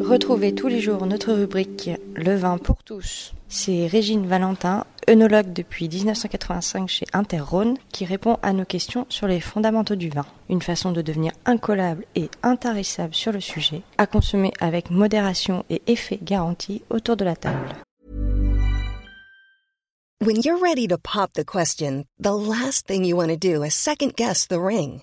Retrouvez tous les jours notre rubrique Le vin pour tous. C'est Régine Valentin, œnologue depuis 1985 chez Interrhône, qui répond à nos questions sur les fondamentaux du vin. Une façon de devenir incollable et intarissable sur le sujet, à consommer avec modération et effet garanti autour de la table. When you're ready to pop the question, the last thing you want to do is second guess the ring.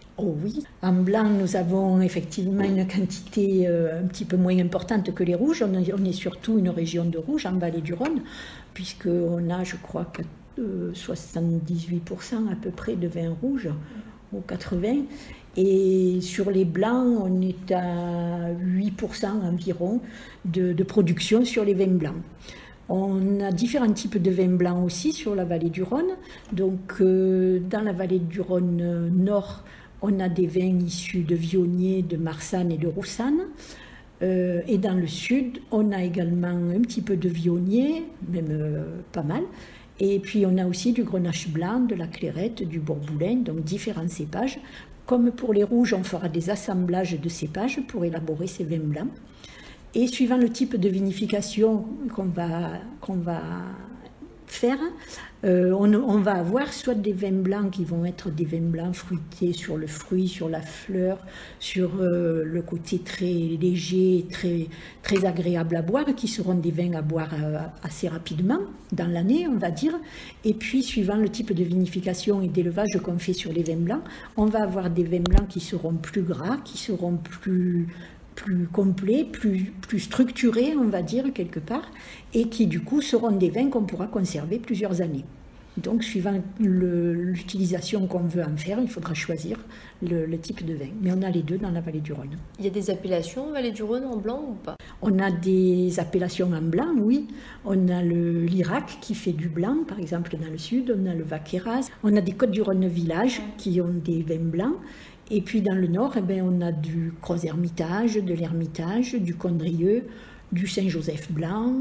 Oh oui, en blanc, nous avons effectivement une quantité euh, un petit peu moins importante que les rouges. On, est- surtout une région de rouge en vallée du Rhône, puisqu'on a, je crois, que, euh, 78% à peu près de vin rouge, ou 80%. Et sur les blancs, on est à 8% environ de, production sur les vins blancs. On a différents types de vins blancs aussi sur la vallée du Rhône. Donc, euh, dans la vallée du Rhône nord, on a des vins issus de Viognier, de Marsanne et de Roussanne. Euh, et dans le sud, on a également un petit peu de Viognier, même euh, pas mal. Et puis, on a aussi du Grenache blanc, de la Clairette, du Bourboulin, donc différents cépages. Comme pour les rouges, on fera des assemblages de cépages pour élaborer ces vins blancs. Et suivant le type de vinification qu'on va, qu'on va faire, euh, on, va avoir soit des vins blancs qui vont être des vins blancs fruités sur le fruit, sur la fleur, sur euh, le côté très léger, très, très agréable à boire, qui seront des vins à boire euh, assez rapidement dans l'année, on va dire. Et puis, suivant le type de vinification et d'élevage qu'on fait sur les vins blancs, on va avoir des vins blancs qui seront plus gras, qui seront plus plus complets, plus, plus structurés, on va dire, quelque part, et qui du coup seront des vins qu'on pourra conserver plusieurs années. Donc, suivant l'utilisation qu'on veut en faire, il faudra choisir le, le type de vin. Mais on a les deux dans la vallée du Rhône. Il y a des appellations en vallée du Rhône en blanc ou pas? On a des appellations en blanc, oui. On a l'Irak qui fait du blanc, par exemple, dans le sud. On a le Vaqueras. On a des Côtes-du-Rhône village qui ont des vins blancs. Et puis dans le nord, eh ben, on a du Gros-Hermitage, de l'Hermitage, du Condrieu, du Saint-Joseph blanc.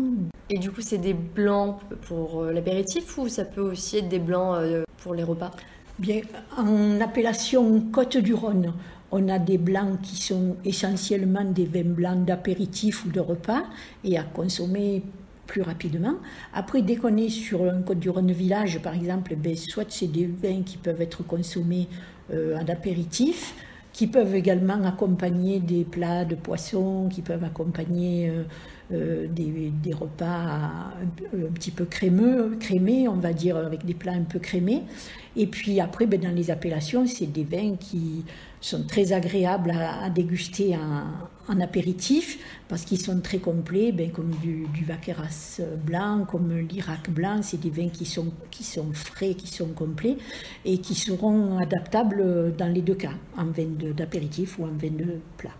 Et du coup, c'est des blancs pour euh, l'apéritif ou ça peut aussi être des blancs euh, pour les repas? Bien, en appellation Côte-du-Rhône, on a des blancs qui sont essentiellement des vins blancs d'apéritif ou de repas et à consommer plus rapidement. Après, dès qu'on est sur un Côte-du-Rhône village, par exemple, ben, soit c'est des vins qui peuvent être consommés euh, en apéritif, qui peuvent également accompagner des plats de poisson, qui peuvent accompagner euh, euh, des, repas un petit peu crémeux, crémés, on va dire, avec des plats un peu crémés. Et puis après, ben, dans les appellations, c'est des vins qui sont très agréables à, à déguster en, en apéritif, parce qu'ils sont très complets, ben, comme du, du Vaqueras blanc, comme l'Irak blanc, c'est des vins qui sont, frais, qui sont complets, et qui seront adaptables dans les deux cas, en vin d'apéritif ou en vin de plat.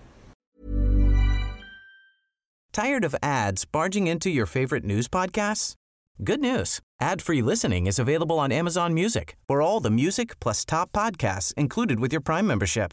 Tired of ads barging into your favorite news podcasts? Good news. Ad-free listening is available on Amazon Music for all the music plus top podcasts included with your Prime membership.